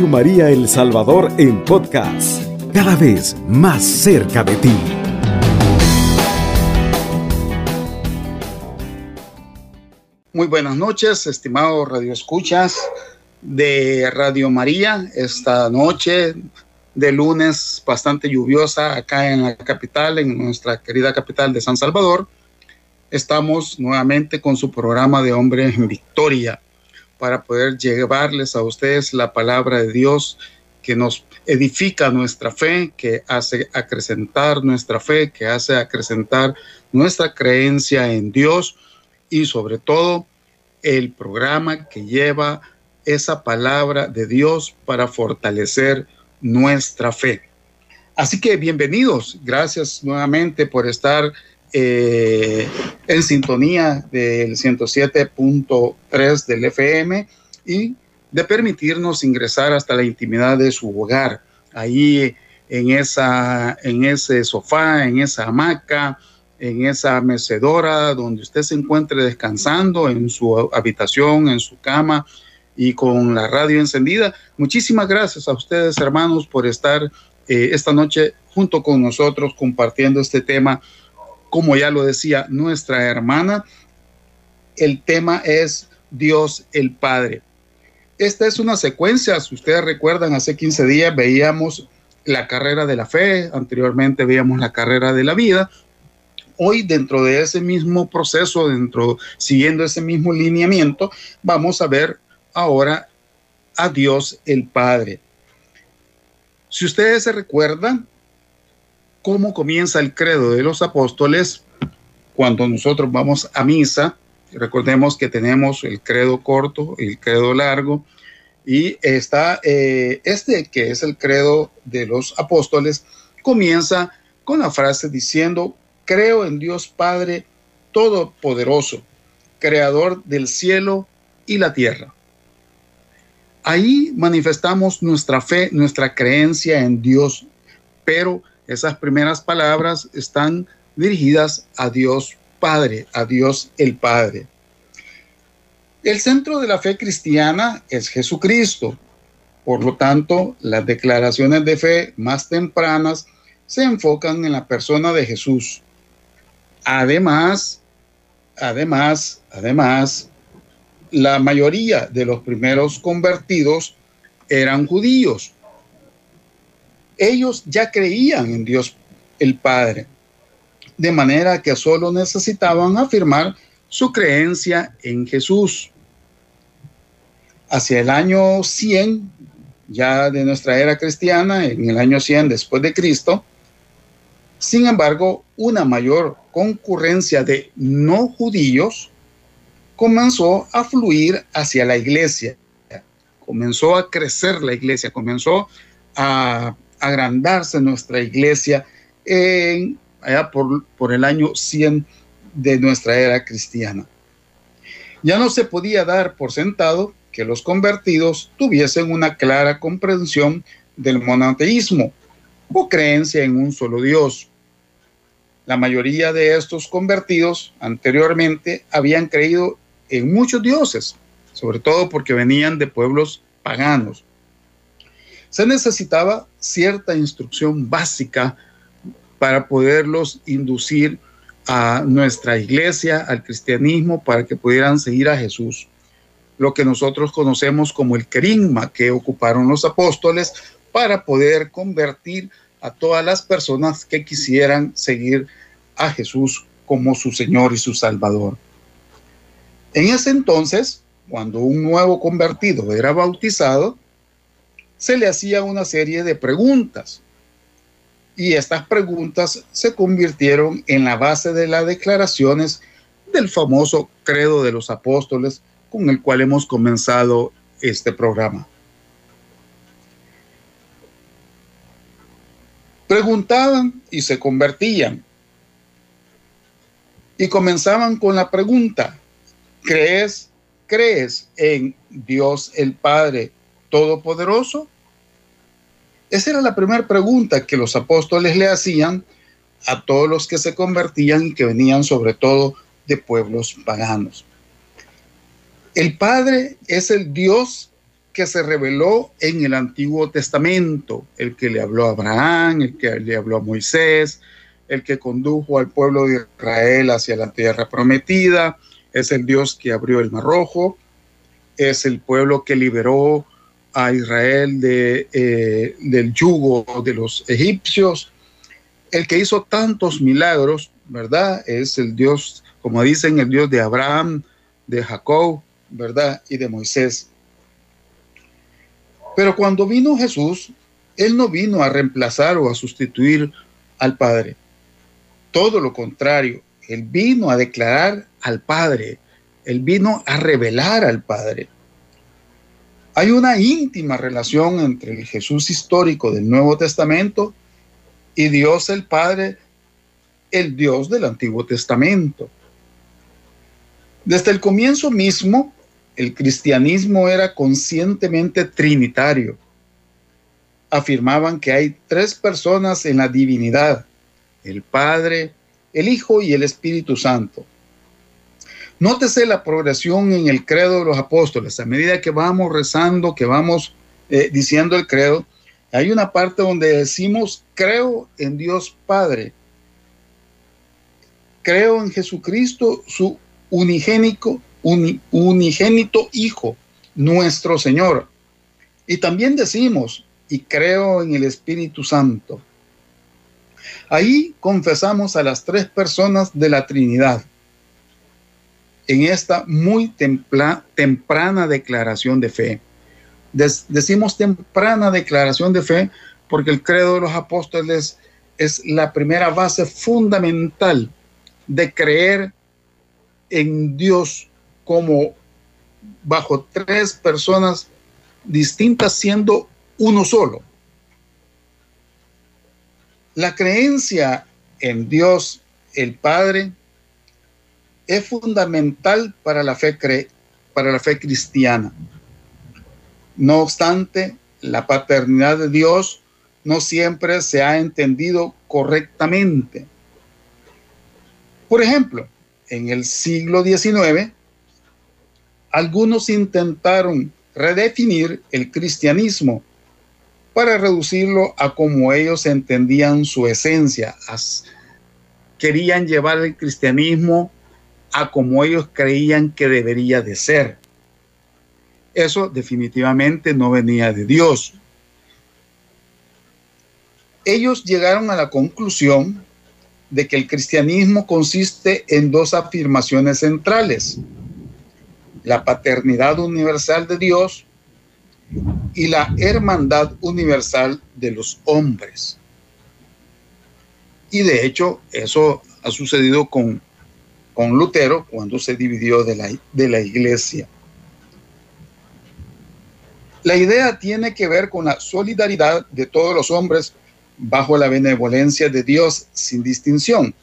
Radio María El Salvador en podcast, cada vez más cerca de ti. Muy buenas noches, estimados radioescuchas de Radio María. Esta noche de lunes bastante lluviosa acá en la capital, en nuestra querida capital de San Salvador. Estamos nuevamente con su programa de Hombres en Victoria para poder llevarles a ustedes la palabra de Dios que nos edifica nuestra fe, que hace acrecentar nuestra fe, que hace acrecentar nuestra creencia en Dios y sobre todo el programa que lleva esa palabra de Dios para fortalecer nuestra fe. Así que bienvenidos, gracias nuevamente por estar eh, en sintonía del 107.3 del FM y de permitirnos ingresar hasta la intimidad de su hogar, ahí en, esa, en ese sofá, en esa hamaca, en esa mecedora donde usted se encuentre descansando en su habitación, en su cama y con la radio encendida. Muchísimas gracias a ustedes, hermanos, por estar eh, esta noche junto con nosotros compartiendo este tema como ya lo decía nuestra hermana, el tema es Dios el Padre. Esta es una secuencia, si ustedes recuerdan, hace 15 días veíamos la carrera de la fe, anteriormente veíamos la carrera de la vida. Hoy, dentro de ese mismo proceso, dentro, siguiendo ese mismo lineamiento, vamos a ver ahora a Dios el Padre. Si ustedes se recuerdan, cómo comienza el credo de los apóstoles cuando nosotros vamos a misa. Recordemos que tenemos el credo corto, el credo largo, y está eh, este que es el credo de los apóstoles, comienza con la frase diciendo, creo en Dios Padre Todopoderoso, Creador del cielo y la tierra. Ahí manifestamos nuestra fe, nuestra creencia en Dios, pero esas primeras palabras están dirigidas a Dios Padre, a Dios el Padre. El centro de la fe cristiana es Jesucristo. Por lo tanto, las declaraciones de fe más tempranas se enfocan en la persona de Jesús. Además, además, además, la mayoría de los primeros convertidos eran judíos ellos ya creían en Dios el Padre, de manera que solo necesitaban afirmar su creencia en Jesús. Hacia el año 100, ya de nuestra era cristiana, en el año 100 después de Cristo, sin embargo, una mayor concurrencia de no judíos comenzó a fluir hacia la iglesia, comenzó a crecer la iglesia, comenzó a agrandarse nuestra iglesia en, allá por, por el año 100 de nuestra era cristiana. Ya no se podía dar por sentado que los convertidos tuviesen una clara comprensión del monoteísmo o creencia en un solo Dios. La mayoría de estos convertidos anteriormente habían creído en muchos dioses, sobre todo porque venían de pueblos paganos se necesitaba cierta instrucción básica para poderlos inducir a nuestra iglesia, al cristianismo, para que pudieran seguir a Jesús. Lo que nosotros conocemos como el querigma que ocuparon los apóstoles para poder convertir a todas las personas que quisieran seguir a Jesús como su Señor y su Salvador. En ese entonces, cuando un nuevo convertido era bautizado, se le hacía una serie de preguntas. Y estas preguntas se convirtieron en la base de las declaraciones del famoso credo de los apóstoles con el cual hemos comenzado este programa. Preguntaban y se convertían. Y comenzaban con la pregunta, ¿crees, crees en Dios el Padre Todopoderoso? Esa era la primera pregunta que los apóstoles le hacían a todos los que se convertían y que venían sobre todo de pueblos paganos. El Padre es el Dios que se reveló en el Antiguo Testamento, el que le habló a Abraham, el que le habló a Moisés, el que condujo al pueblo de Israel hacia la tierra prometida, es el Dios que abrió el mar rojo, es el pueblo que liberó a Israel eh, del yugo de los egipcios, el que hizo tantos milagros, ¿verdad? Es el Dios, como dicen, el Dios de Abraham, de Jacob, ¿verdad? Y de Moisés. Pero cuando vino Jesús, Él no vino a reemplazar o a sustituir al Padre. Todo lo contrario, Él vino a declarar al Padre. Él vino a revelar al Padre. Hay una íntima relación entre el Jesús histórico del Nuevo Testamento y Dios el Padre, el Dios del Antiguo Testamento. Desde el comienzo mismo, el cristianismo era conscientemente trinitario. Afirmaban que hay tres personas en la divinidad, el Padre, el Hijo y el Espíritu Santo. Nótese la progresión en el credo de los apóstoles. A medida que vamos rezando, que vamos eh, diciendo el credo, hay una parte donde decimos, creo en Dios Padre, creo en Jesucristo, su unigénico, unigénito Hijo, nuestro Señor. Y también decimos, y creo en el Espíritu Santo. Ahí confesamos a las tres personas de la Trinidad en esta muy temprana declaración de fe. decimos temprana declaración de fe porque el credo de los apóstoles es la primera base fundamental de creer en Dios como bajo tres personas distintas siendo uno solo. La creencia en Dios el Padre es fundamental para la fe, para la fe cristiana. No obstante, la paternidad de Dios no siempre se ha entendido correctamente. Por ejemplo, en el siglo XIX, algunos intentaron redefinir el cristianismo para reducirlo a como ellos entendían su esencia. Querían llevar el cristianismo a como ellos creían que debería de ser. Eso definitivamente no venía de Dios. Ellos llegaron a la conclusión de que el cristianismo consiste en dos afirmaciones centrales, la paternidad universal de Dios y la hermandad universal de los hombres. Y de hecho, eso ha sucedido con, con Lutero cuando se dividió de la, de la iglesia. La idea tiene que ver con la solidaridad de todos los hombres bajo la benevolencia de Dios sin distinción.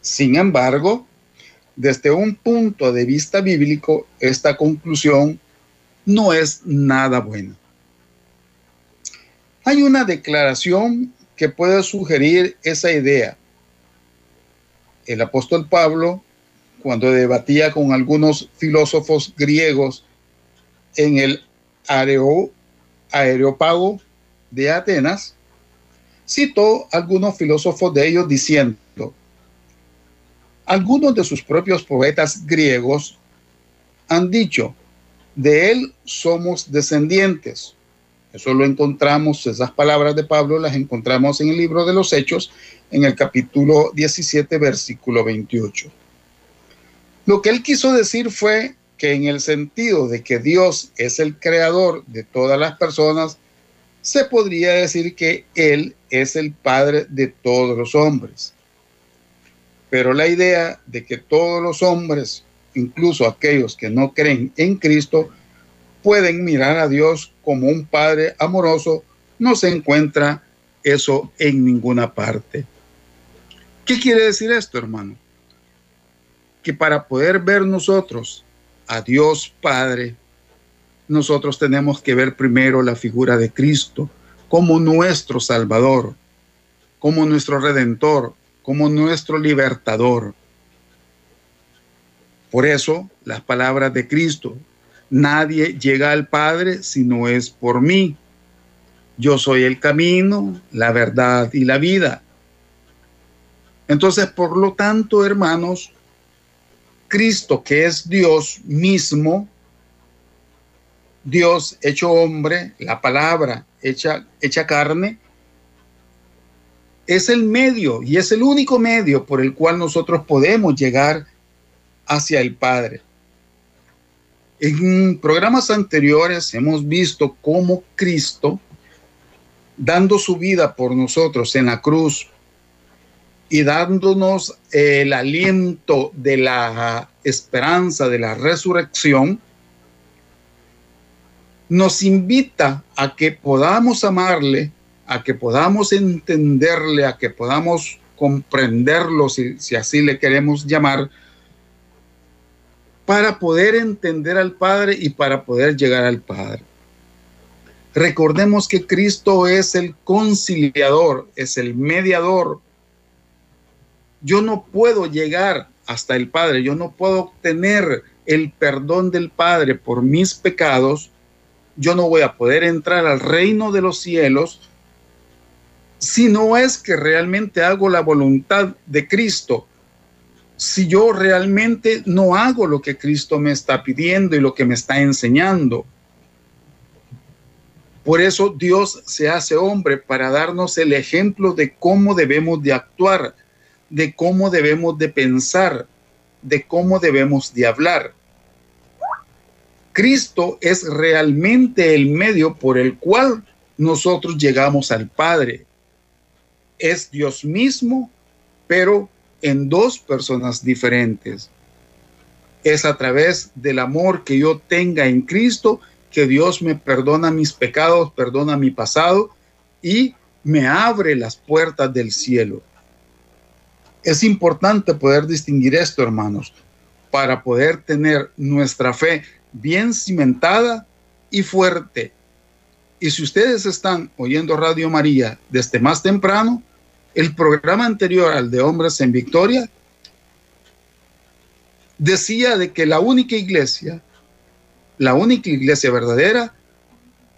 Sin embargo, desde un punto de vista bíblico, esta conclusión no es nada buena. Hay una declaración que puede sugerir esa idea. El apóstol Pablo, cuando debatía con algunos filósofos griegos en el Areópago de Atenas, citó algunos filósofos de ellos diciendo, algunos de sus propios poetas griegos han dicho, de él somos descendientes. Eso lo encontramos, esas palabras de Pablo las encontramos en el libro de los Hechos, en el capítulo 17, versículo 28. Lo que él quiso decir fue que en el sentido de que Dios es el creador de todas las personas, se podría decir que Él es el Padre de todos los hombres. Pero la idea de que todos los hombres, incluso aquellos que no creen en Cristo, pueden mirar a Dios como un Padre amoroso, no se encuentra eso en ninguna parte. ¿Qué quiere decir esto, hermano? Que para poder ver nosotros a Dios Padre, nosotros tenemos que ver primero la figura de Cristo como nuestro Salvador, como nuestro Redentor, como nuestro Libertador. Por eso las palabras de Cristo, Nadie llega al Padre si no es por mí. Yo soy el camino, la verdad y la vida. Entonces, por lo tanto, hermanos, Cristo, que es Dios mismo, Dios hecho hombre, la palabra hecha, carne, es el medio y es el único medio por el cual nosotros podemos llegar hacia el Padre. En programas anteriores hemos visto cómo Cristo, dando su vida por nosotros en la cruz y dándonos el aliento de la esperanza de la resurrección, nos invita a que podamos amarle, a que podamos entenderle, a que podamos comprenderlo, si, si así le queremos llamar, para poder entender al Padre y para poder llegar al Padre. Recordemos que Cristo es el conciliador, es el mediador. Yo no puedo llegar hasta el Padre, yo no puedo obtener el perdón del Padre por mis pecados, yo no voy a poder entrar al reino de los cielos si no es que realmente hago la voluntad de Cristo si yo realmente no hago lo que Cristo me está pidiendo y lo que me está enseñando. Por eso Dios se hace hombre para darnos el ejemplo de cómo debemos de actuar, de cómo debemos de pensar, de cómo debemos de hablar. Cristo es realmente el medio por el cual nosotros llegamos al Padre. Es Dios mismo, pero en dos personas diferentes. Es a través del amor que yo tenga en Cristo que Dios me perdona mis pecados, perdona mi pasado y me abre las puertas del cielo. Es importante poder distinguir esto, hermanos, para poder tener nuestra fe bien cimentada y fuerte. Y si ustedes están oyendo Radio María desde más temprano, el programa anterior al de Hombres en Victoria decía de que la única iglesia, la única iglesia verdadera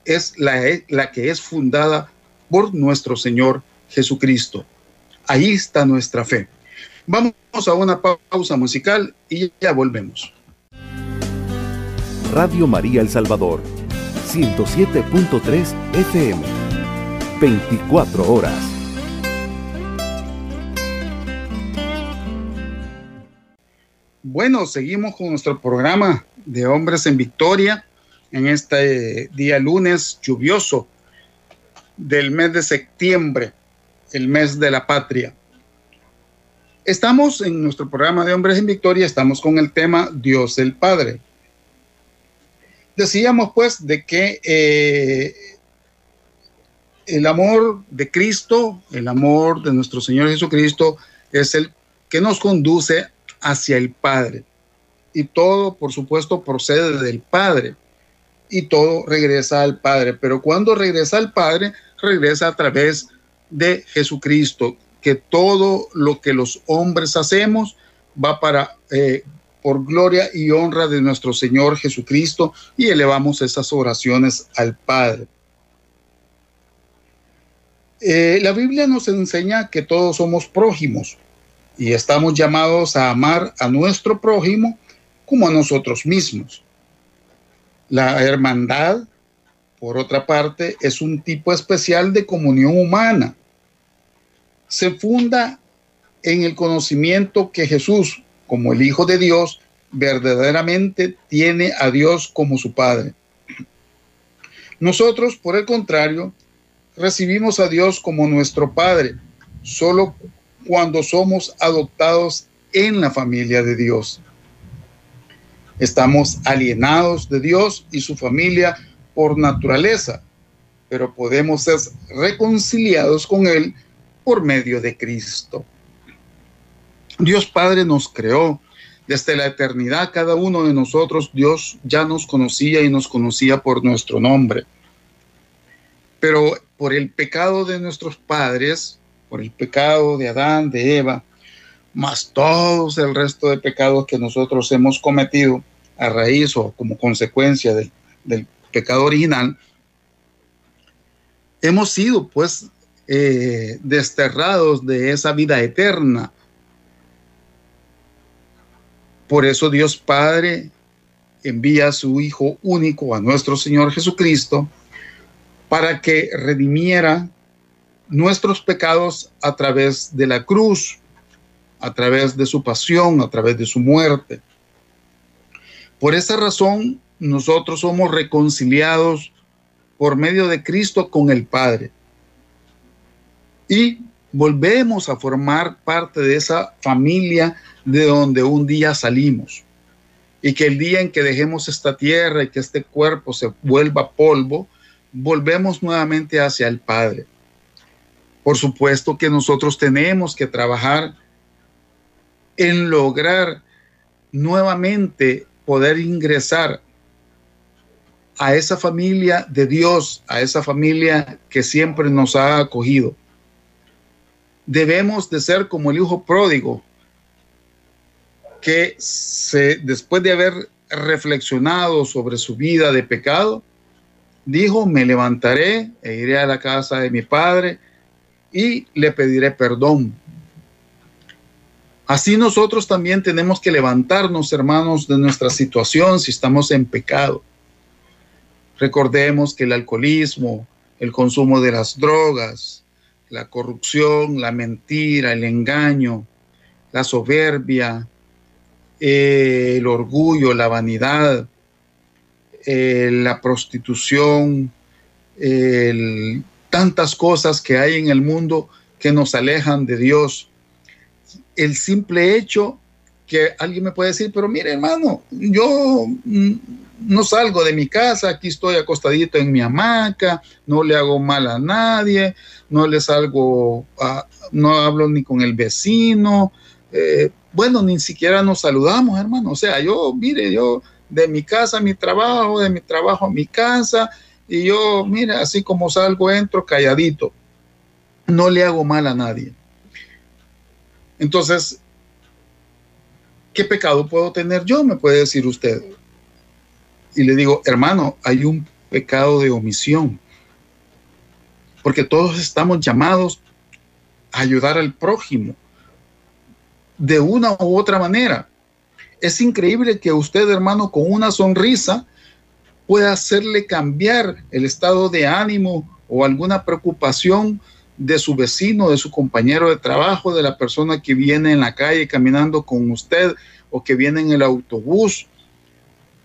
es la, la que es fundada por nuestro Señor Jesucristo. Ahí está nuestra fe. Vamos a una pausa musical y ya volvemos. Radio María El Salvador, 107.3 FM, 24 horas. Bueno, seguimos con nuestro programa de Hombres en Victoria en este día lunes lluvioso del mes de septiembre, el mes de la patria. Estamos en nuestro programa de Hombres en Victoria, estamos con el tema Dios el Padre. Decíamos pues de que eh, el amor de Cristo, el amor de nuestro Señor Jesucristo es el que nos conduce hacia el Padre. Y todo, por supuesto, procede del Padre. Y todo regresa al Padre. Pero cuando regresa al Padre, regresa a través de Jesucristo. Que todo lo que los hombres hacemos va para, eh, por gloria y honra de nuestro Señor Jesucristo. Y elevamos esas oraciones al Padre. Eh, la Biblia nos enseña que todos somos prójimos y estamos llamados a amar a nuestro prójimo como a nosotros mismos. La hermandad, por otra parte, es un tipo especial de comunión humana. Se funda en el conocimiento que Jesús, como el Hijo de Dios, verdaderamente tiene a Dios como su Padre. Nosotros, por el contrario, recibimos a Dios como nuestro Padre solo cuando somos adoptados en la familia de Dios. Estamos alienados de Dios y su familia por naturaleza, pero podemos ser reconciliados con Él por medio de Cristo. Dios Padre nos creó. Desde la eternidad cada uno de nosotros, Dios ya nos conocía y nos conocía por nuestro nombre. Pero por el pecado de nuestros padres, por el pecado de Adán, de Eva, más todos el resto de pecados que nosotros hemos cometido, a raíz o como consecuencia del, del pecado original, hemos sido pues eh, desterrados de esa vida eterna. Por eso Dios Padre envía a su Hijo único, a nuestro Señor Jesucristo, para que redimiera nuestros pecados a través de la cruz, a través de su pasión, a través de su muerte. Por esa razón, nosotros somos reconciliados por medio de Cristo con el Padre. Y volvemos a formar parte de esa familia de donde un día salimos. Y que el día en que dejemos esta tierra y que este cuerpo se vuelva polvo, volvemos nuevamente hacia el Padre. Por supuesto que nosotros tenemos que trabajar en lograr nuevamente poder ingresar a esa familia de Dios, a esa familia que siempre nos ha acogido. Debemos de ser como el hijo pródigo, que se, después de haber reflexionado sobre su vida de pecado, dijo, me levantaré e iré a la casa de mi padre y le pediré perdón. Así nosotros también tenemos que levantarnos, hermanos, de nuestra situación si estamos en pecado. Recordemos que el alcoholismo, el consumo de las drogas, la corrupción, la mentira, el engaño, la soberbia, eh, el orgullo, la vanidad, eh, la prostitución, tantas cosas que hay en el mundo que nos alejan de Dios. El simple hecho que alguien me puede decir, pero mire hermano, yo mm, no salgo de mi casa, aquí estoy acostadito en mi hamaca, no le hago mal a nadie, no le salgo, no hablo ni con el vecino, eh, bueno, ni siquiera nos saludamos, hermano. O sea, yo, mire, yo de mi casa a mi trabajo, de mi trabajo a mi casa, y yo, mire, así como salgo, entro calladito. No le hago mal a nadie. Entonces, ¿qué pecado puedo tener yo? Me puede decir usted. Y le digo, hermano, hay un pecado de omisión. Porque todos estamos llamados a ayudar al prójimo de una u otra manera. Es increíble que usted, hermano, con una sonrisa pueda hacerle cambiar el estado de ánimo o alguna preocupación de su vecino, de su compañero de trabajo, de la persona que viene en la calle caminando con usted o que viene en el autobús.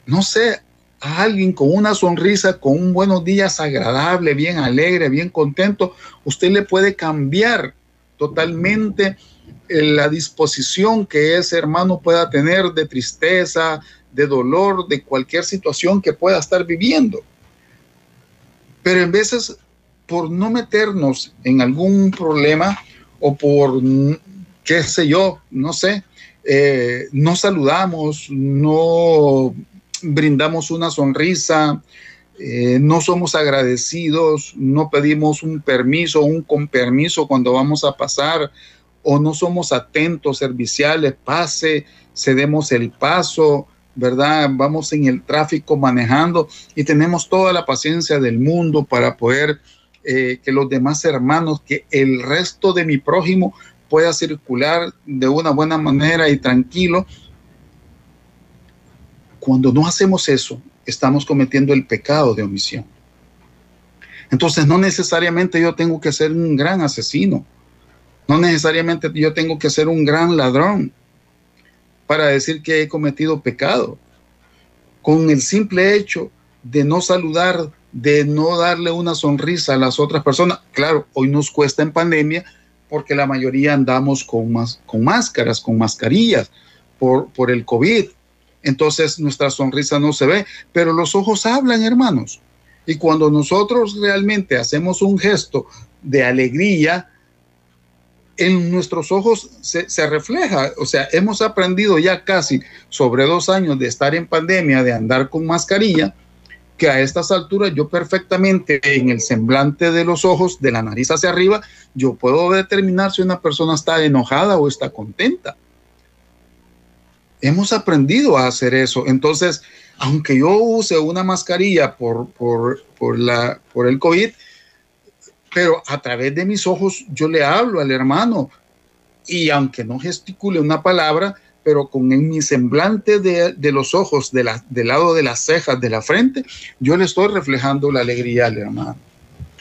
No sé, a alguien con una sonrisa, con un buenos días agradable, bien alegre, bien contento, usted le puede cambiar totalmente la disposición que ese hermano pueda tener de tristeza, de dolor, de cualquier situación que pueda estar viviendo. Pero en veces, por no meternos en algún problema o por, qué sé yo, no sé, eh, no saludamos, no brindamos una sonrisa, eh, no somos agradecidos, no pedimos un permiso, un con permiso cuando vamos a pasar o no somos atentos, serviciales, pase, cedemos el paso, ¿verdad? Vamos en el tráfico manejando y tenemos toda la paciencia del mundo para poder eh, que los demás hermanos, que el resto de mi prójimo pueda circular de una buena manera y tranquilo. Cuando no hacemos eso, estamos cometiendo el pecado de omisión. Entonces, no necesariamente yo tengo que ser un gran asesino no necesariamente yo tengo que ser un gran ladrón para decir que he cometido pecado. Con el simple hecho de no saludar, de no darle una sonrisa a las otras personas, claro, hoy nos cuesta en pandemia porque la mayoría andamos con, con máscaras, con mascarillas por, por el COVID. Entonces nuestra sonrisa no se ve, pero los ojos hablan, hermanos. Y cuando nosotros realmente hacemos un gesto de alegría, en nuestros ojos se, refleja. O sea, hemos aprendido ya casi sobre dos años de estar en pandemia, de andar con mascarilla, que a estas alturas yo perfectamente en el semblante de los ojos, de la nariz hacia arriba, yo puedo determinar si una persona está enojada o está contenta. hemos aprendido a hacer eso. Entonces, aunque yo use una mascarilla por, por, por, la, por el COVID, pero a través de mis ojos yo le hablo al hermano y aunque no gesticule una palabra, pero con mi semblante de, los ojos, del lado de las cejas, de la frente, yo le estoy reflejando la alegría al hermano.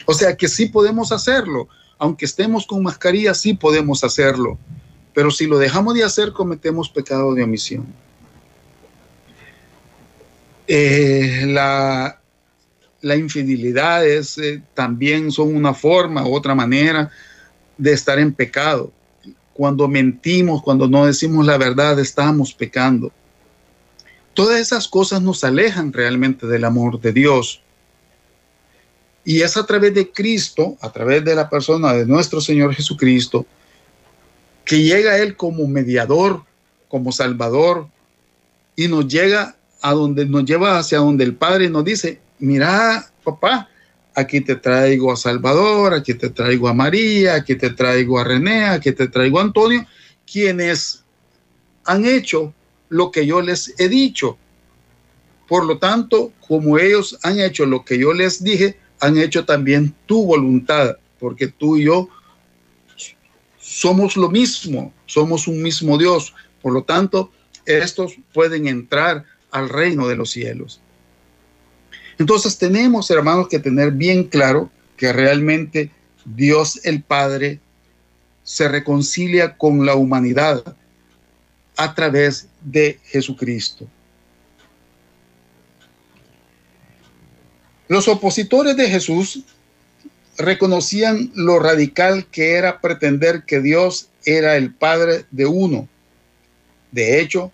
O sea que sí podemos hacerlo, aunque estemos con mascarilla, sí podemos hacerlo. Pero si lo dejamos de hacer, cometemos pecado de omisión. Eh, la, la, infidelidad es, eh, también son una forma, otra manera de estar en pecado. Cuando mentimos, cuando no decimos la verdad, estamos pecando. Todas esas cosas nos alejan realmente del amor de Dios. Y es a través de Cristo, a través de la persona de nuestro Señor Jesucristo, que llega Él como mediador, como salvador, y nos llega a donde nos lleva hacia donde el Padre nos dice, mira, papá, aquí te traigo a Salvador, aquí te traigo a María, aquí te traigo a René, aquí te traigo a Antonio, quienes han hecho lo que yo les he dicho. Por lo tanto, como ellos han hecho lo que yo les dije, han hecho también tu voluntad, porque tú y yo somos lo mismo, somos un mismo Dios. Por lo tanto, estos pueden entrar al reino de los cielos. Entonces tenemos, hermanos, que tener bien claro que realmente Dios el Padre se reconcilia con la humanidad a través de Jesucristo. Los opositores de Jesús reconocían lo radical que era pretender que Dios era el Padre de uno. De hecho,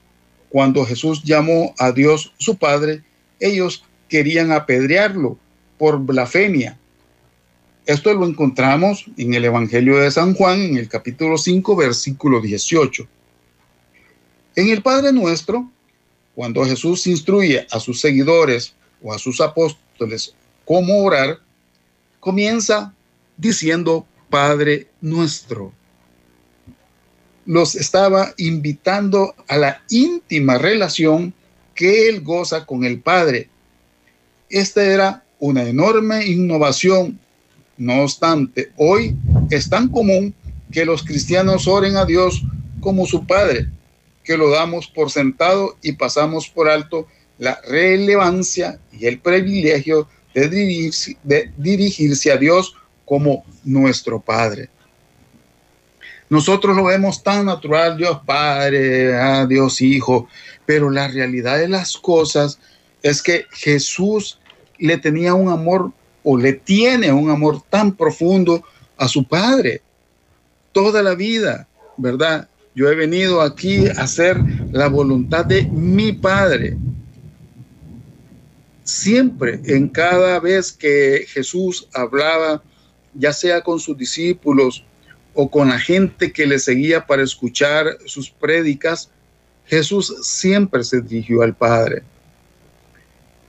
cuando Jesús llamó a Dios su Padre, ellos querían apedrearlo por blasfemia. Esto lo encontramos en el Evangelio de San Juan, en el capítulo 5, versículo 18. En el Padre Nuestro, cuando Jesús instruye a sus seguidores o a sus apóstoles cómo orar, comienza diciendo Padre nuestro. Los estaba invitando a la íntima relación que él goza con el Padre. Esta era una enorme innovación. No obstante, hoy es tan común que los cristianos oren a Dios como su Padre, que lo damos por sentado y pasamos por alto la relevancia y el privilegio de dirigirse, de dirigirse a Dios como nuestro Padre. Nosotros lo vemos tan natural, Dios Padre, ah, Dios Hijo, pero la realidad de las cosas es que Jesús le tenía un amor o le tiene un amor tan profundo a su Padre toda la vida, ¿verdad? Yo he venido aquí a hacer la voluntad de mi Padre siempre, en cada vez que Jesús hablaba, ya sea con sus discípulos o con la gente que le seguía para escuchar sus prédicas, Jesús siempre se dirigió al Padre.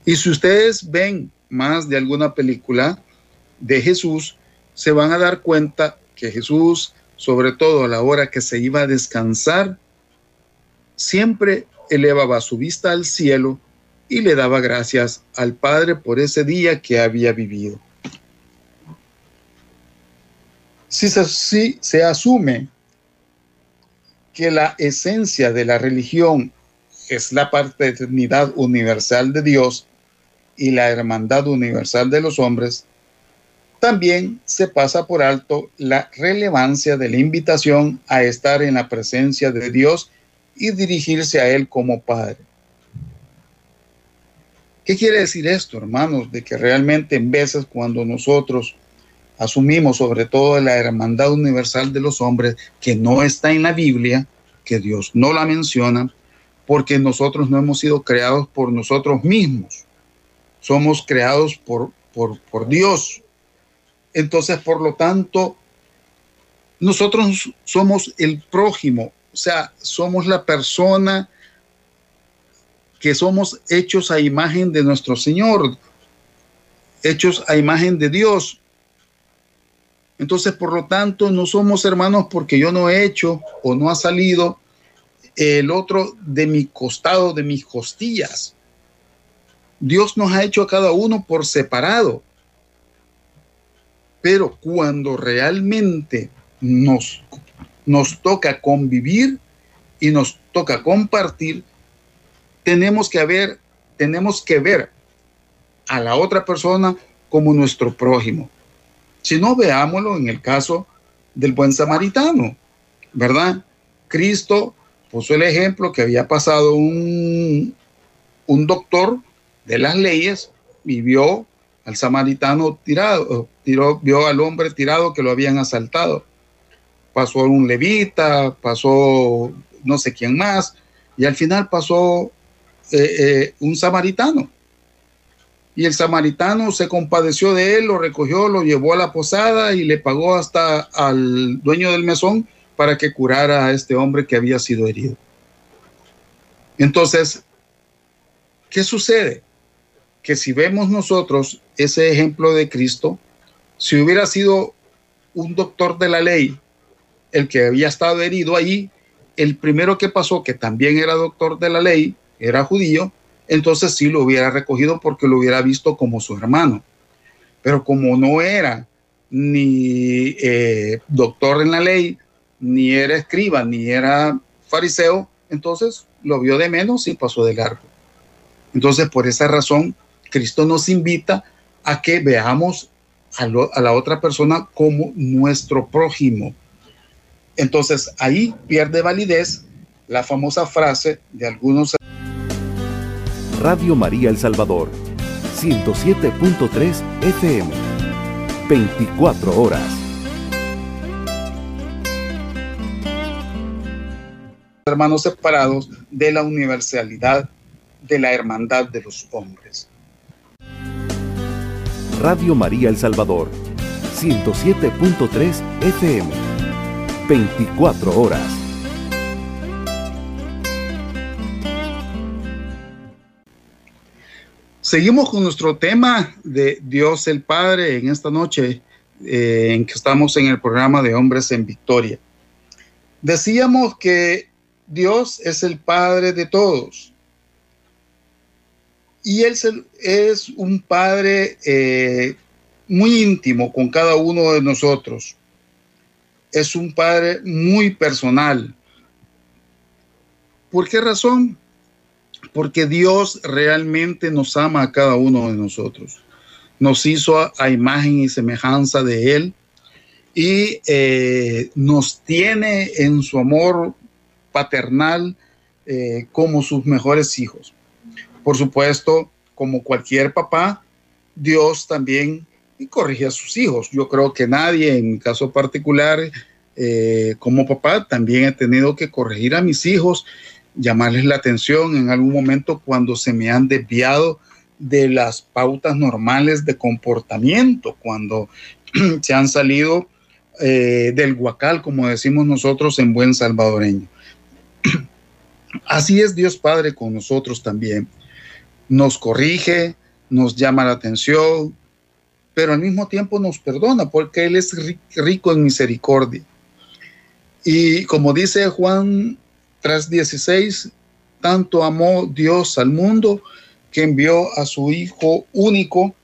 Y si ustedes ven más de alguna película de Jesús, se van a dar cuenta que Jesús, sobre todo a la hora que se iba a descansar, siempre elevaba su vista al cielo y le daba gracias al Padre por ese día que había vivido. Si se, asume que la esencia de la religión es la paternidad universal de Dios y la hermandad universal de los hombres, también se pasa por alto la relevancia de la invitación a estar en la presencia de Dios y dirigirse a Él como Padre. ¿Qué quiere decir esto, hermanos? De que realmente en veces cuando nosotros asumimos sobre todo la hermandad universal de los hombres, que no está en la Biblia, que Dios no la menciona, porque nosotros no hemos sido creados por nosotros mismos, somos creados por, por, por Dios. Entonces, por lo tanto, nosotros somos el prójimo, o sea, somos la persona que somos hechos a imagen de nuestro Señor, hechos a imagen de Dios. Entonces, por lo tanto, no somos hermanos porque yo no he hecho o no ha salido el otro de mi costado, de mis costillas. Dios nos ha hecho a cada uno por separado. Pero cuando realmente nos, nos toca convivir y nos toca compartir, tenemos que ver, tenemos que ver a la otra persona como nuestro prójimo. Si no, veámoslo en el caso del buen samaritano, ¿verdad? Cristo puso el ejemplo que había pasado un, un doctor de las leyes y vio al samaritano tirado, tiró, vio al hombre tirado que lo habían asaltado. Pasó un levita, pasó no sé quién más, y al final pasó eh, eh, un samaritano. Y el samaritano se compadeció de él, lo recogió, lo llevó a la posada y le pagó hasta al dueño del mesón para que curara a este hombre que había sido herido. Entonces, ¿qué sucede? Que si vemos nosotros ese ejemplo de Cristo, si hubiera sido un doctor de la ley el que había estado herido allí, el primero que pasó, que también era doctor de la ley, era judío, entonces sí lo hubiera recogido porque lo hubiera visto como su hermano. Pero como no era ni eh, doctor en la ley, ni era escriba, ni era fariseo, entonces lo vio de menos y pasó de largo. Entonces, por esa razón, Cristo nos invita a que veamos a, a la otra persona como nuestro prójimo. Entonces, ahí pierde validez la famosa frase de algunos Radio María El Salvador, 107.3 FM, 24 horas. Hermanos separados de la universalidad de la hermandad de los hombres. Radio María El Salvador, 107.3 FM, 24 horas. Seguimos con nuestro tema de Dios el Padre en esta noche eh, en que estamos en el programa de Hombres en Victoria. Decíamos que Dios es el Padre de todos. Y Él es un Padre eh, muy íntimo con cada uno de nosotros. Es un Padre muy personal. ¿Por qué razón? porque Dios realmente nos ama a cada uno de nosotros. Nos hizo a, imagen y semejanza de Él y eh, nos tiene en su amor paternal eh, como sus mejores hijos. Por supuesto, como cualquier papá, Dios también corrige a sus hijos. Yo creo que nadie, en mi caso particular, eh, como papá, también he tenido que corregir a mis hijos llamarles la atención en algún momento cuando se me han desviado de las pautas normales de comportamiento, cuando se han salido eh, del guacal, como decimos nosotros en buen salvadoreño. Así es Dios Padre con nosotros también. Nos corrige, nos llama la atención, pero al mismo tiempo nos perdona porque Él es rico en misericordia. Y como dice Juan 3.16, tanto amó Dios al mundo que envió a su Hijo único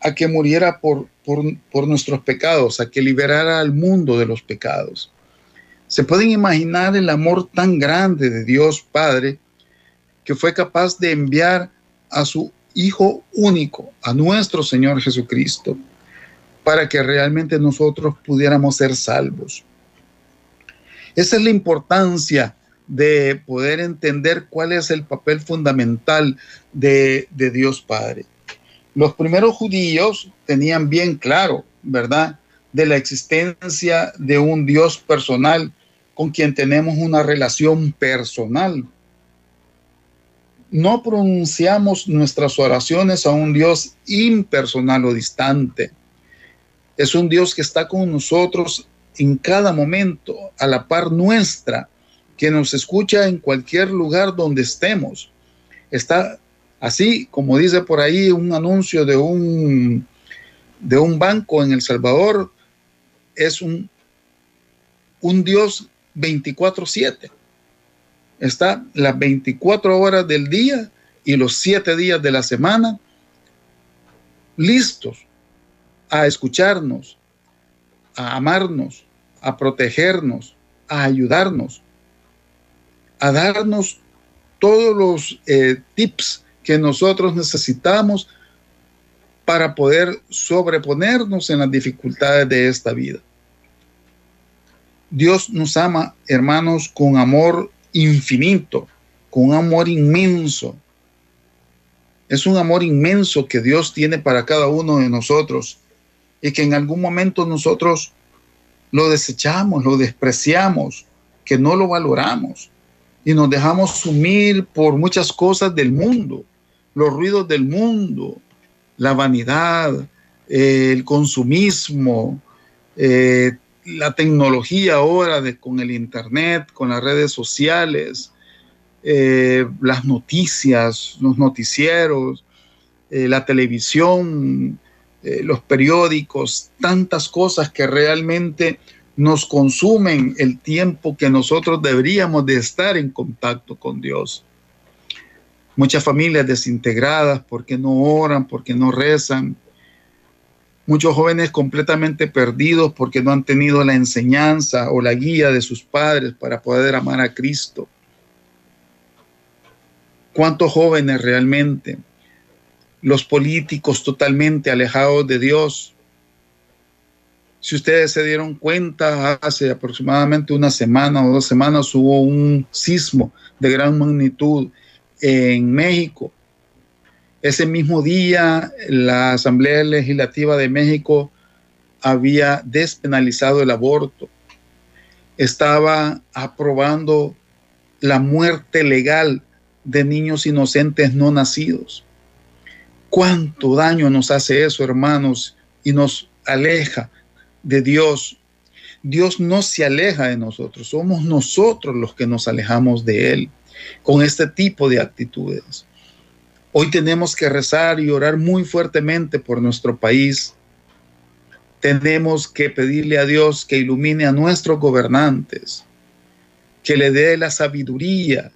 a que muriera por, por, nuestros pecados, a que liberara al mundo de los pecados. Se pueden imaginar el amor tan grande de Dios Padre que fue capaz de enviar a su Hijo único, a nuestro Señor Jesucristo, para que realmente nosotros pudiéramos ser salvos. Esa es la importancia de poder entender cuál es el papel fundamental de, Dios Padre. Los primeros judíos tenían bien claro, ¿verdad?, de la existencia de un Dios personal con quien tenemos una relación personal. No pronunciamos nuestras oraciones a un Dios impersonal o distante. Es un Dios que está con nosotros en cada momento, a la par nuestra, que nos escucha en cualquier lugar donde estemos. Está así, como dice por ahí un anuncio de un, de un banco en El Salvador, es un, un Dios 24/7. Está las 24 horas del día y los 7 días de la semana listos a escucharnos, a amarnos, a protegernos, a ayudarnos, a darnos todos los eh, tips que nosotros necesitamos para poder sobreponernos en las dificultades de esta vida. Dios nos ama, hermanos, con amor infinito, con un amor inmenso. Es un amor inmenso que Dios tiene para cada uno de nosotros y que en algún momento nosotros lo desechamos, lo despreciamos, que no lo valoramos y nos dejamos sumir por muchas cosas del mundo, los ruidos del mundo, la vanidad, el consumismo, eh, la tecnología ahora de, con el Internet, con las redes sociales, eh, las noticias, los noticieros, eh, la televisión, eh, los periódicos, tantas cosas que realmente nos consumen el tiempo que nosotros deberíamos de estar en contacto con Dios. Muchas familias desintegradas porque no oran, porque no rezan, Muchos jóvenes completamente perdidos porque no han tenido la enseñanza o la guía de sus padres para poder amar a Cristo. ¿Cuántos jóvenes realmente? Los políticos totalmente alejados de Dios. Si ustedes se dieron cuenta, hace aproximadamente una semana o dos semanas hubo un sismo de gran magnitud en México ese mismo día, la Asamblea Legislativa de México había despenalizado el aborto. Estaba aprobando la muerte legal de niños inocentes no nacidos. ¿Cuánto daño nos hace eso, hermanos? Y nos aleja de Dios. Dios no se aleja de nosotros, somos nosotros los que nos alejamos de Él con este tipo de actitudes. Hoy tenemos que rezar y orar muy fuertemente por nuestro país. Tenemos que pedirle a Dios que ilumine a nuestros gobernantes, que le dé la sabiduría,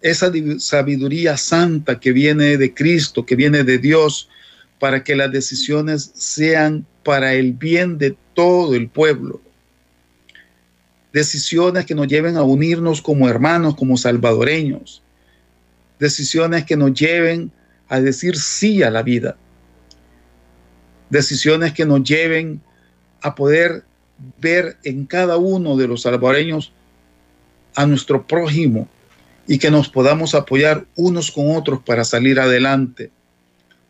esa sabiduría santa que viene de Cristo, que viene de Dios, para que las decisiones sean para el bien de todo el pueblo. Decisiones que nos lleven a unirnos como hermanos, como salvadoreños decisiones que nos lleven a decir sí a la vida, decisiones que nos lleven a poder ver en cada uno de los salvadoreños a nuestro prójimo y que nos podamos apoyar unos con otros para salir adelante,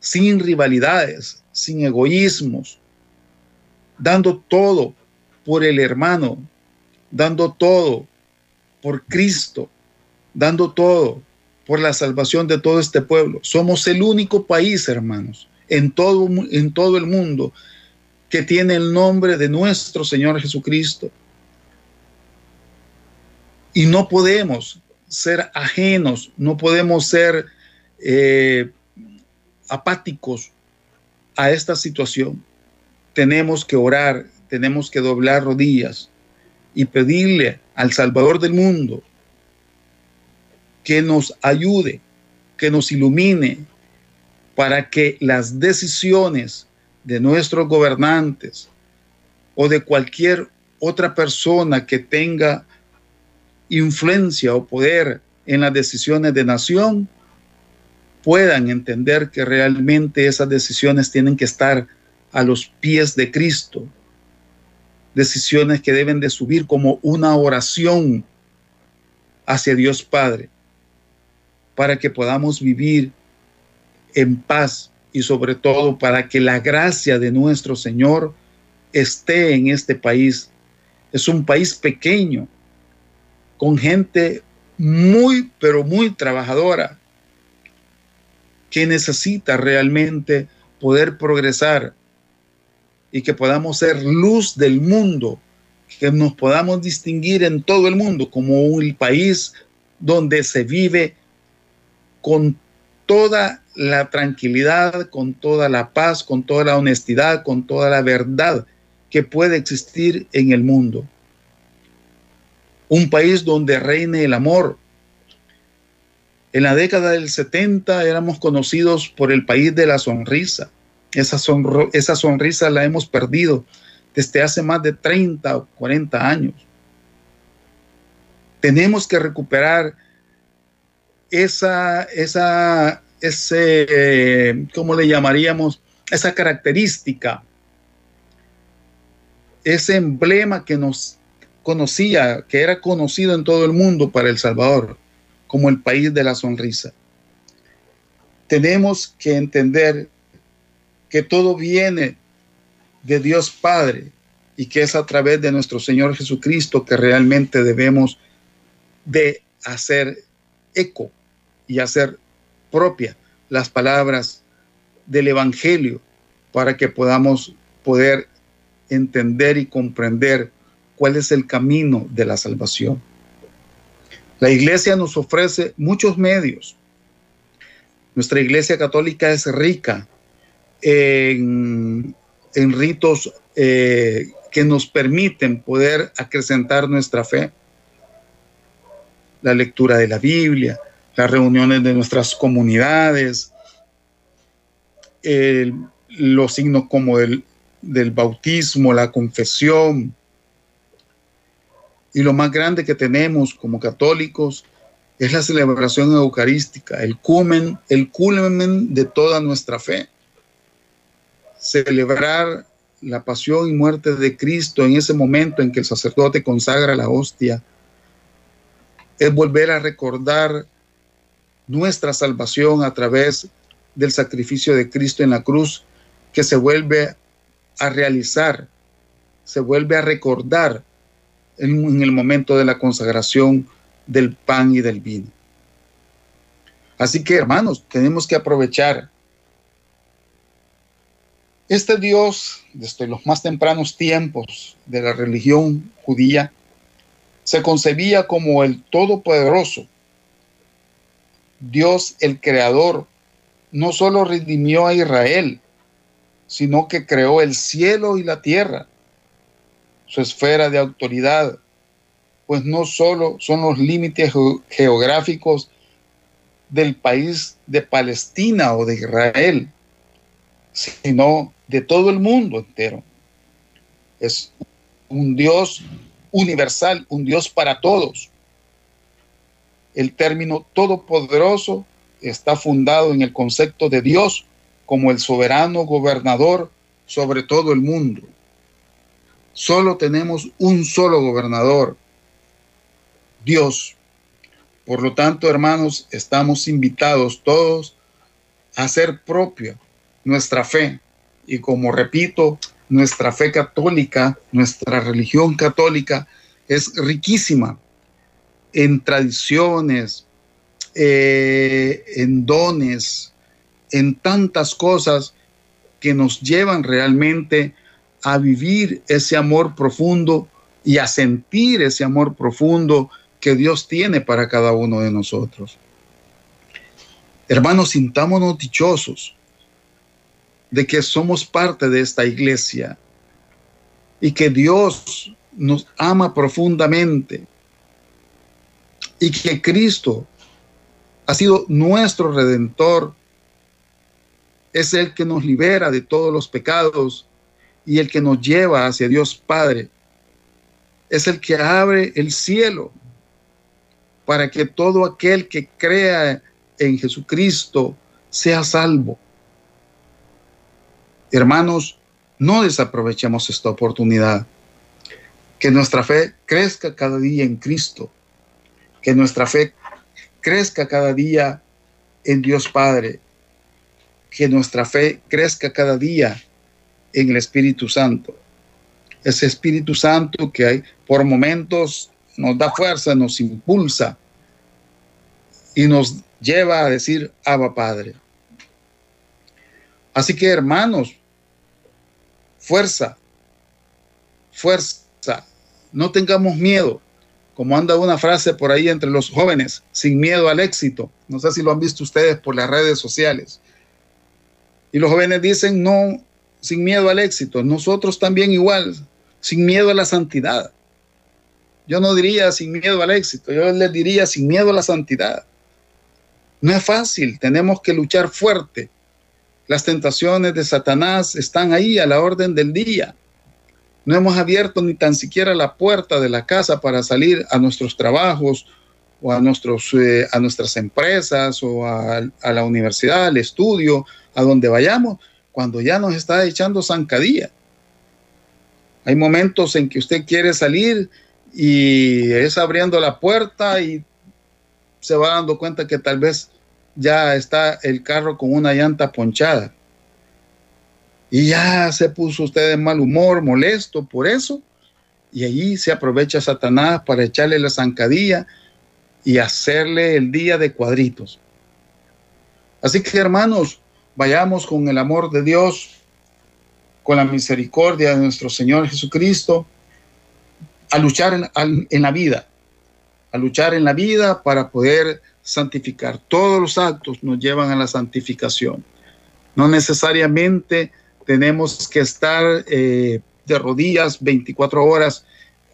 sin rivalidades, sin egoísmos, dando todo por el hermano, dando todo por Cristo, dando todo por la salvación de todo este pueblo. Somos el único país, hermanos, en todo, en todo el mundo que tiene el nombre de nuestro Señor Jesucristo. Y no podemos ser ajenos, no podemos ser eh, apáticos a esta situación. Tenemos que orar, tenemos que doblar rodillas y pedirle al Salvador del mundo que nos ayude, que nos ilumine para que las decisiones de nuestros gobernantes o de cualquier otra persona que tenga influencia o poder en las decisiones de nación puedan entender que realmente esas decisiones tienen que estar a los pies de Cristo. Decisiones que deben de subir como una oración hacia Dios Padre para que podamos vivir en paz y sobre todo para que la gracia de nuestro Señor esté en este país. Es un país pequeño, con gente muy, pero muy trabajadora, que necesita realmente poder progresar y que podamos ser luz del mundo, que nos podamos distinguir en todo el mundo como un país donde se vive con toda la tranquilidad, con toda la paz, con toda la honestidad, con toda la verdad que puede existir en el mundo. Un país donde reine el amor, En la década del 70 éramos conocidos por el país de la sonrisa. Esa, sonrisa la hemos perdido desde hace más de 30 o 40 años. Tenemos que recuperar esa, esa, ese, ¿cómo le llamaríamos? Esa característica, ese emblema que nos conocía, que era conocido en todo el mundo para El Salvador, como el país de la sonrisa. Tenemos que entender que todo viene de Dios Padre y que es a través de nuestro Señor Jesucristo que realmente debemos de hacer eco y hacer propia las palabras del Evangelio para que podamos poder entender y comprender cuál es el camino de la salvación. La iglesia nos ofrece muchos medios. Nuestra iglesia católica es rica en, ritos eh, que nos permiten poder acrecentar nuestra fe. La lectura de la Biblia, las reuniones de nuestras comunidades, los signos como el, del bautismo, la confesión. Y lo más grande que tenemos como católicos es la celebración eucarística, el cumen, el culmen de toda nuestra fe. Celebrar la pasión y muerte de Cristo en ese momento en que el sacerdote consagra la hostia es volver a recordar nuestra salvación a través del sacrificio de Cristo en la cruz, que se vuelve a realizar, se vuelve a recordar en, el momento de la consagración del pan y del vino. Así que hermanos, tenemos que aprovechar este Dios, desde los más tempranos tiempos de la religión judía, se concebía como el Todopoderoso, Dios el Creador no solo redimió a Israel, sino que creó el cielo y la tierra, su esfera de autoridad, pues no solo son los límites geográficos del país de Palestina o de Israel, sino de todo el mundo entero. Es un Dios universal, un Dios para todos el término todopoderoso está fundado en el concepto de Dios como el soberano gobernador sobre todo el mundo. Solo tenemos un solo gobernador, Dios. Por lo tanto, hermanos, estamos invitados todos a hacer propia nuestra fe. Y como repito, nuestra fe católica, nuestra religión católica es riquísima en tradiciones, eh, en dones, en tantas cosas que nos llevan realmente a vivir ese amor profundo y a sentir ese amor profundo que Dios tiene para cada uno de nosotros. Hermanos, sintámonos dichosos de que somos parte de esta iglesia y que Dios nos ama profundamente y que Cristo ha sido nuestro redentor, es el que nos libera de todos los pecados y el que nos lleva hacia Dios Padre. Es el que abre el cielo para que todo aquel que crea en Jesucristo sea salvo. Hermanos, no desaprovechemos esta oportunidad. Que nuestra fe crezca cada día en Cristo que nuestra fe crezca cada día en Dios Padre, que nuestra fe crezca cada día en el Espíritu Santo. Ese Espíritu Santo que hay por momentos nos da fuerza, nos impulsa y nos lleva a decir Abba Padre. Así que hermanos, fuerza, fuerza, no tengamos miedo como anda una frase por ahí entre los jóvenes, sin miedo al éxito. No sé si lo han visto ustedes por las redes sociales. Y los jóvenes dicen, no, sin miedo al éxito. Nosotros también igual, sin miedo a la santidad. Yo no diría sin miedo al éxito, yo les diría sin miedo a la santidad. No es fácil, tenemos que luchar fuerte. Las tentaciones de Satanás están ahí a la orden del día. No hemos abierto ni tan siquiera la puerta de la casa para salir a nuestros trabajos o a, nuestros, eh, a nuestras empresas o a, a, la universidad, al estudio, a donde vayamos, cuando ya nos está echando zancadilla. Hay momentos en que usted quiere salir y es abriendo la puerta y se va dando cuenta que tal vez ya está el carro con una llanta ponchada. Y ya se puso usted de mal humor, molesto por eso. Y allí se aprovecha Satanás para echarle la zancadilla y hacerle el día de cuadritos. Así que hermanos, vayamos con el amor de Dios, con la misericordia de nuestro Señor Jesucristo, a luchar en, en la vida, a luchar en la vida para poder santificar. Todos los actos nos llevan a la santificación. No necesariamente tenemos que estar eh, de rodillas 24 horas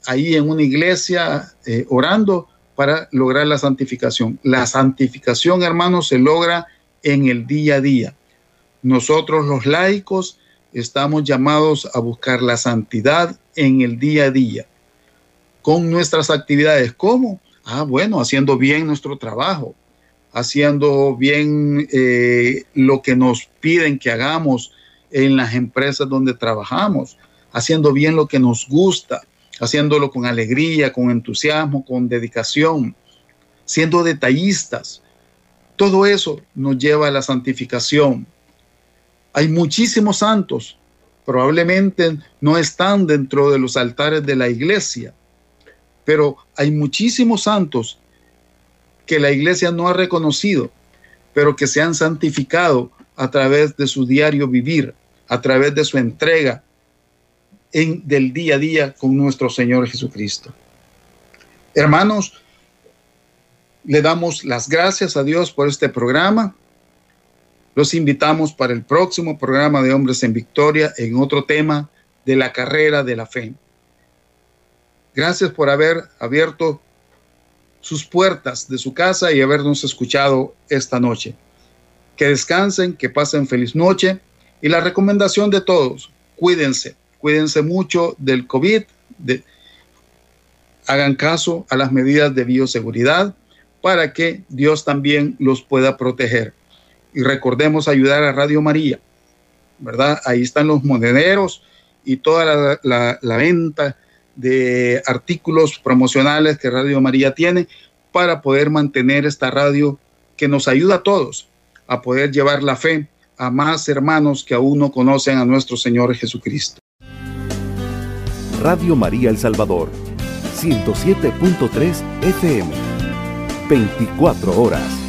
ahí en una iglesia eh, orando para lograr la santificación. La santificación, hermanos, se logra en el día a día. Nosotros los laicos estamos llamados a buscar la santidad en el día a día, con nuestras actividades. ¿Cómo? Ah, bueno, haciendo bien nuestro trabajo, haciendo bien eh, lo que nos piden que hagamos en las empresas donde trabajamos, haciendo bien lo que nos gusta, haciéndolo con alegría, con entusiasmo, con dedicación, siendo detallistas. Todo eso nos lleva a la santificación. Hay muchísimos santos, probablemente no están dentro de los altares de la iglesia, pero hay muchísimos santos que la iglesia no ha reconocido, pero que se han santificado a través de su diario vivir, a través de su entrega en, del día a día con nuestro Señor Jesucristo. Hermanos, le damos las gracias a Dios por este programa. Los invitamos para el próximo programa de Hombres en Victoria en otro tema de la carrera de la fe. Gracias por haber abierto sus puertas de su casa y habernos escuchado esta noche. Que descansen, que pasen feliz noche y la recomendación de todos, cuídense, cuídense mucho del COVID, hagan caso a las medidas de bioseguridad para que Dios también los pueda proteger. Y recordemos ayudar a Radio María, ¿verdad? Ahí están los monederos y toda la venta de artículos promocionales que Radio María tiene para poder mantener esta radio que nos ayuda a todos a poder llevar la fe a más hermanos que aún no conocen a nuestro Señor Jesucristo. Radio María El Salvador, 107.3 FM, 24 horas.